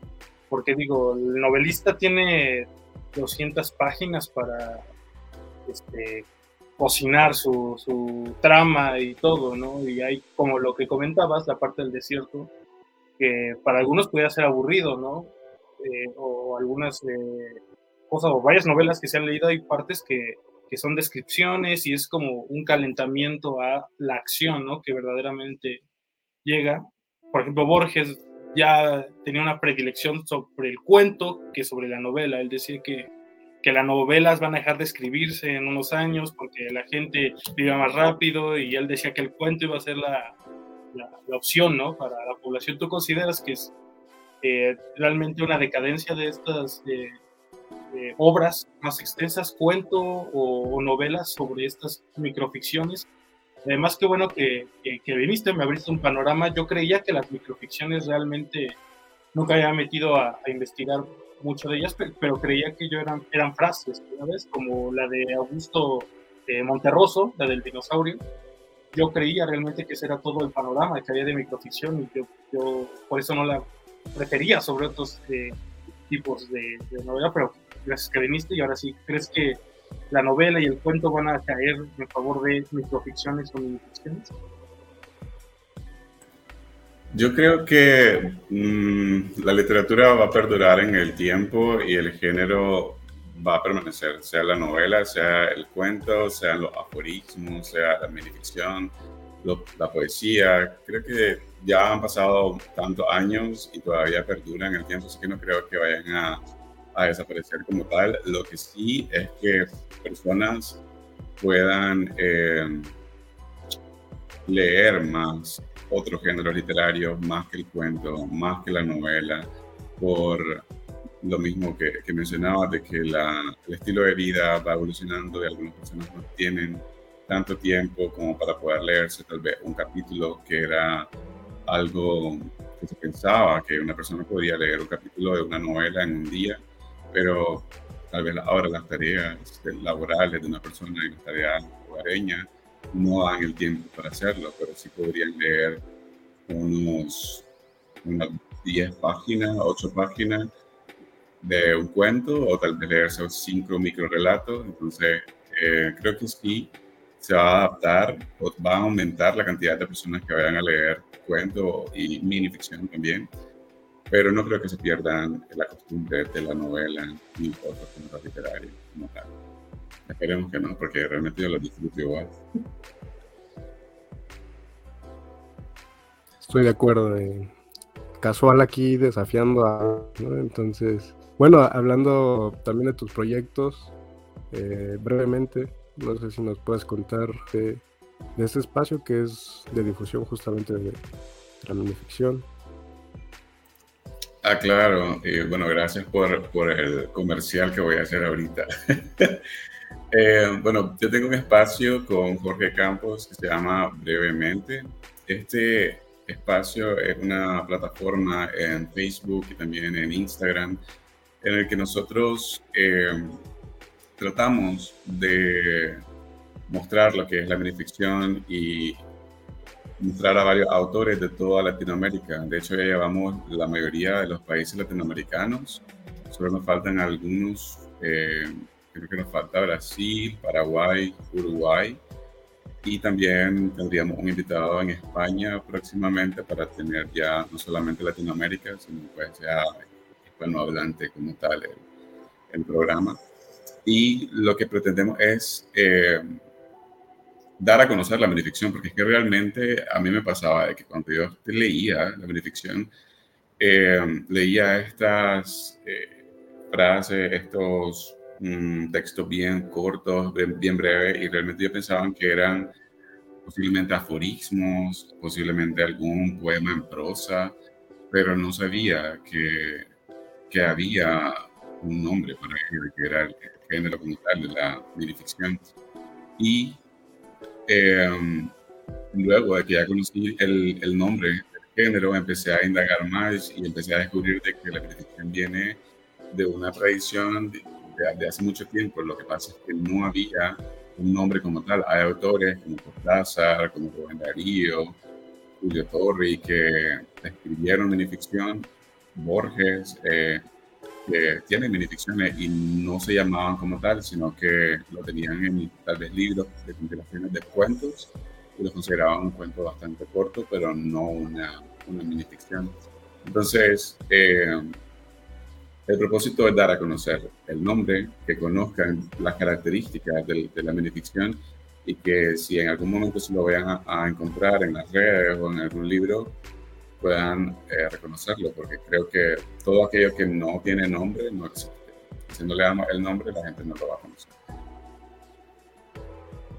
porque digo, el novelista tiene 200 páginas para este, cocinar su, su, trama y todo, ¿no? Y hay, como lo que comentabas, la parte del desierto, que para algunos puede ser aburrido, ¿no? Eh, o algunas eh, cosas o varias novelas que se han leído, hay partes que, que son descripciones y es como un calentamiento a la acción, ¿no? Que verdaderamente llega. Por ejemplo, Borges ya tenía una predilección sobre el cuento que sobre la novela. Él decía que, que las novelas van a dejar de escribirse en unos años porque la gente vive más rápido y él decía que el cuento iba a ser la, la, opción, ¿no? Para la población. ¿Tú consideras que es eh, realmente una decadencia de estas... Obras más extensas, cuento o, novelas sobre estas microficciones. Además, qué bueno que, que, viniste, me abriste un panorama. Yo creía que las microficciones realmente nunca había metido a, investigar mucho de ellas, pero, creía que yo eran, eran frases, ¿sabes? Como la de Augusto eh, Monterroso, la del dinosaurio. Yo creía realmente que ese era todo el panorama que había de microficción y yo, yo por eso no la prefería sobre otros eh, tipos de, de novela, pero gracias que viniste y ahora sí, ¿crees que la novela y el cuento van a caer en favor de microficciones o minificciones? Yo creo que mm, la literatura va a perdurar en el tiempo y el género va a permanecer, sea la novela, sea el cuento, sean los aforismos, sea la minificción, la poesía. Creo que ya han pasado tantos años y todavía perduran el tiempo, así que no creo que vayan a, a desaparecer como tal. Lo que sí es que personas puedan eh, leer más otros géneros literarios, más que el cuento, más que la novela, por lo mismo que, que mencionaba, de que la, el estilo de vida va evolucionando y algunas personas no tienen tanto tiempo como para poder leerse tal vez un capítulo que era algo que se pensaba que una persona podría leer un capítulo de una novela en un día, pero tal vez ahora las tareas laborales de una persona y las tareas hogareñas no dan el tiempo para hacerlo, pero sí podrían leer unos unas 10 páginas, 8 páginas de un cuento o tal vez leerse cinco micro relatos. Entonces, eh, creo que sí se va a adaptar o va a aumentar la cantidad de personas que vayan a leer cuento y mini ficción también, pero no creo que se pierdan la costumbre de la novela ni otros géneros literarios como tal. Esperemos que no, porque realmente yo lo disfruto igual. Estoy de acuerdo. casual aquí desafiando a... Entonces, bueno, hablando también de tus proyectos, eh, brevemente, no sé si nos puedes contar de, de este espacio que es de difusión justamente de, la minificción. Ah, claro. bueno, gracias por, por, el comercial que voy a hacer ahorita. Eh, bueno, yo tengo un espacio con Jorge Campos que se llama Brevemente. Este espacio es una plataforma en Facebook y también en Instagram en el que nosotros eh, tratamos de mostrar lo que es la minificción y mostrar a varios autores de toda Latinoamérica. De hecho, ya llevamos la mayoría de los países latinoamericanos. Solo nos faltan algunos eh, creo que nos falta Brasil, Paraguay, Uruguay y también tendríamos un invitado en España próximamente para tener ya no solamente Latinoamérica, sino pues ya hispanohablante como tal el, el, programa. Y lo que pretendemos es eh, dar a conocer la minificción, porque es que realmente a mí me pasaba de que cuando yo leía la minificción, eh, leía estas eh, frases, estos un texto bien corto, bien, breve, y realmente yo pensaba que eran posiblemente aforismos, posiblemente algún poema en prosa, pero no sabía que, que había un nombre para que era el género como tal de la minificción. Y em, luego de que ya conocí el, el, nombre del género, empecé a indagar más y empecé a descubrir de que la minificción viene de una tradición de, hace mucho tiempo. Lo que pasa es que no había un nombre como tal. Hay autores como Cortázar, como Rubén Darío, Julio Torri, que escribieron minificción, Borges, eh, que tienen minificciones y no se llamaban como tal, sino que lo tenían en tal vez libros de compilaciones de cuentos y lo consideraban un cuento bastante corto, pero no una, una minificción. Entonces, eh, el propósito es dar a conocer el nombre, que conozcan las características de, la minificción y que si en algún momento se lo vayan a, encontrar en las redes o en algún libro, puedan eh, reconocerlo, porque creo que todo aquello que no tiene nombre no existe. Si no le damos el nombre, la gente no lo va a conocer.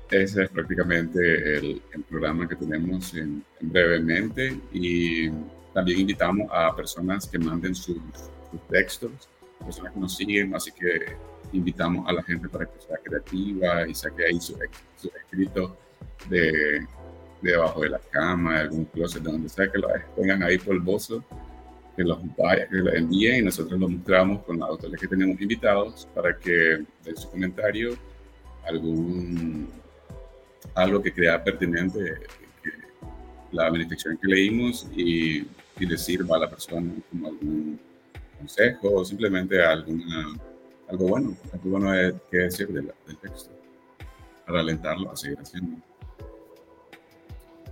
Ese es prácticamente el, programa que tenemos en, brevemente y también invitamos a personas que manden sus sus textos, personas que nos siguen, así que invitamos a la gente para que sea creativa y saque ahí su, escrito de, debajo de la cama, de algún closet, de donde sea que lo tengan ahí polvoso, que los, que los envíen y nosotros los mostramos con los autores que tenemos invitados para que den su comentario algún algo que crea pertinente la beneficio que leímos y, y le sirva a la persona como algún consejo o simplemente alguna, algo bueno, algo bueno que decir del, texto para alentarlo a seguir haciendo.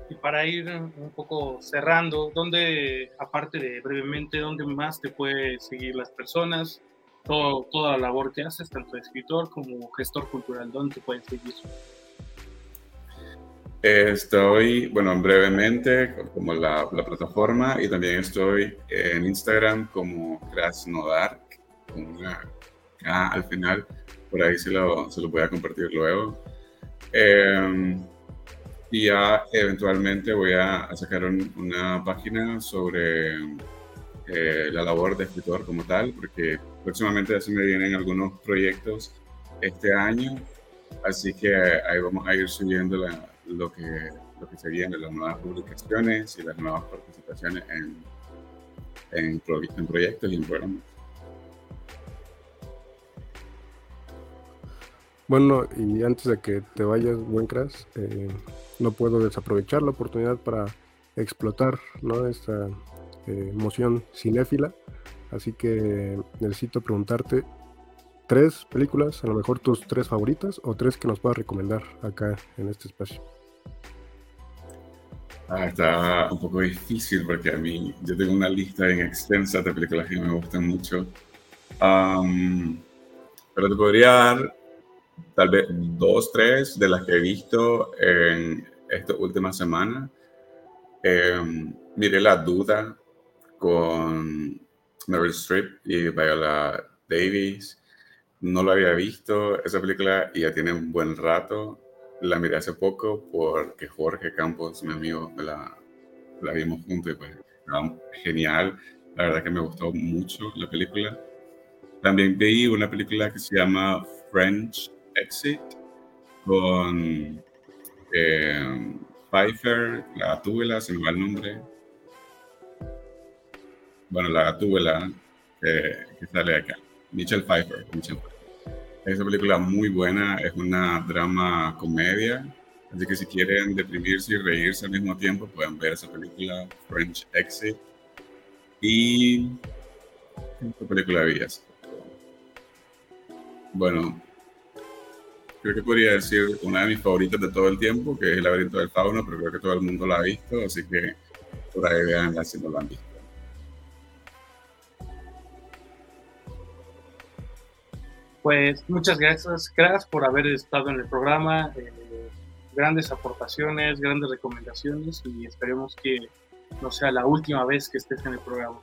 Y para ir un poco cerrando, ¿dónde, aparte de brevemente, dónde más te puede seguir las personas? Toda la labor que haces, tanto de escritor como gestor cultural, ¿dónde te pueden seguir? Estoy, bueno, brevemente, como la, la, plataforma, y también estoy en Instagram como Krasnodark, con una al final, por ahí se lo, se lo voy a compartir luego. Eh, y ya eventualmente voy a, sacar una página sobre eh, la labor de escritor como tal, porque próximamente se me vienen algunos proyectos este año, así que ahí vamos a ir subiendo lo, que, lo que se viene, las nuevas publicaciones y las nuevas participaciones en, en, proyectos y en programas. Bueno, y antes de que te vayas, buen Crash, eh, no puedo desaprovechar la oportunidad para explotar ¿no? esta eh, emoción cinéfila. Así que necesito preguntarte tres películas, a lo mejor tus tres favoritas o tres que nos puedas recomendar acá en este espacio. Ah, está un poco difícil porque a mí yo tengo una lista bien extensa de películas que me gustan mucho. pero te podría dar tal vez dos, tres de las que he visto en esta última semana. Eh, miré La Duda con Meryl Streep y Viola Davis. No lo había visto esa película y ya tiene un buen rato. La miré hace poco porque Jorge Campos, mi amigo, la, la vimos juntos y pues genial. La verdad que me gustó mucho la película. También vi una película que se llama French Exit con eh, Pfeiffer, la gatúbela, se me va el nombre. Bueno, la gatúbela que sale acá. Michelle Pfeiffer. Michelle Es una película muy buena, es una drama comedia. Así que si quieren deprimirse y reírse al mismo tiempo, pueden ver esa película, French Exit. Y. ¿Qué película habías? Bueno, creo que podría decir una de mis favoritas de todo el tiempo, que es El laberinto del fauno, pero creo que todo el mundo la ha visto, así que por ahí veanla si no la han visto. Pues muchas gracias, Crash, por haber estado en el programa. Eh, grandes aportaciones, grandes recomendaciones y esperemos que no sea la última vez que estés en el programa.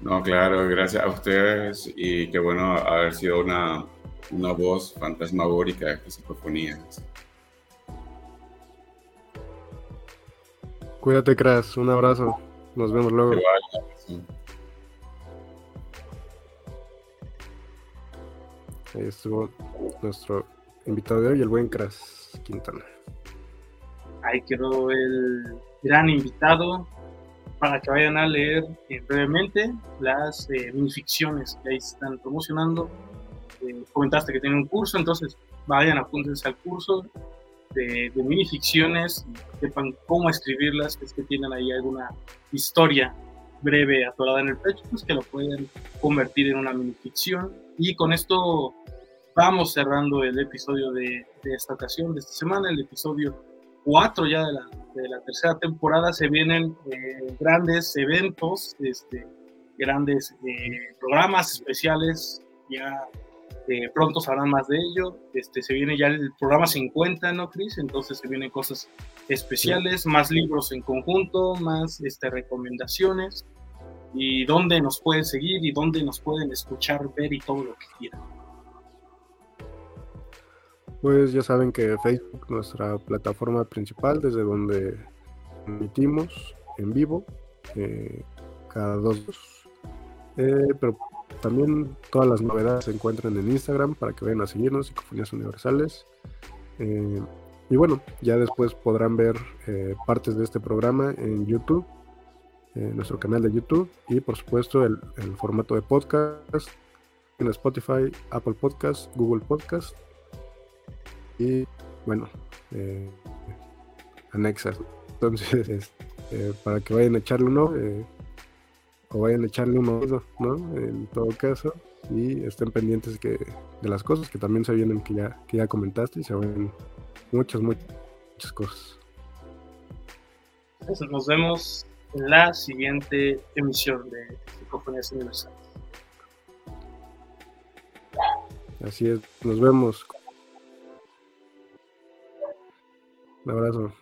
No, claro, gracias a ustedes y qué bueno haber sido una una voz fantasmagórica de psicofonías. Cuídate, Crash. Un abrazo. Nos vemos luego. Ahí estuvo nuestro invitado de hoy, el buen Crash Quintana. Ahí quedó el gran invitado para que vayan a leer eh, brevemente las eh, minificciones que ahí están promocionando comentaste que tiene un curso, entonces vayan, apúntense al curso de, de minificciones, sepan cómo escribirlas, es que tienen ahí alguna historia breve atorada en el pecho, pues que lo pueden convertir en una minificción. Y con esto vamos cerrando el episodio de, esta ocasión, de esta semana, el episodio 4 ya de la, de la tercera temporada. Se vienen eh, grandes eventos, este, grandes eh, programas especiales ya eh, pronto sabrán más de ello. Este, se viene ya el programa 50, ¿no, Cris? Entonces se vienen cosas especiales, más libros en conjunto, más este, recomendaciones. Y dónde nos pueden seguir y dónde nos pueden escuchar, ver y todo lo que quieran. Pues ya saben que Facebook, nuestra plataforma principal, desde donde emitimos en vivo, eh, cada dos. Eh, pero también todas las novedades se encuentran en Instagram para que vayan a seguirnos, Psicofonías Universales. Eh, y bueno, ya después podrán ver eh, partes de este programa en YouTube, en nuestro canal de YouTube y por supuesto el, formato de podcast en Spotify, Apple Podcast, Google Podcast y bueno, eh, anexas. Entonces, para que vayan a echarle uno, o vayan a echarle un oído, ¿no? En todo caso, y estén pendientes que, de las cosas que también se vienen, que ya, que ya comentaste, y se ven muchas, muchas, muchas cosas. Nos vemos en la siguiente emisión de Psicofonías Universales. Así es, nos vemos. Un abrazo.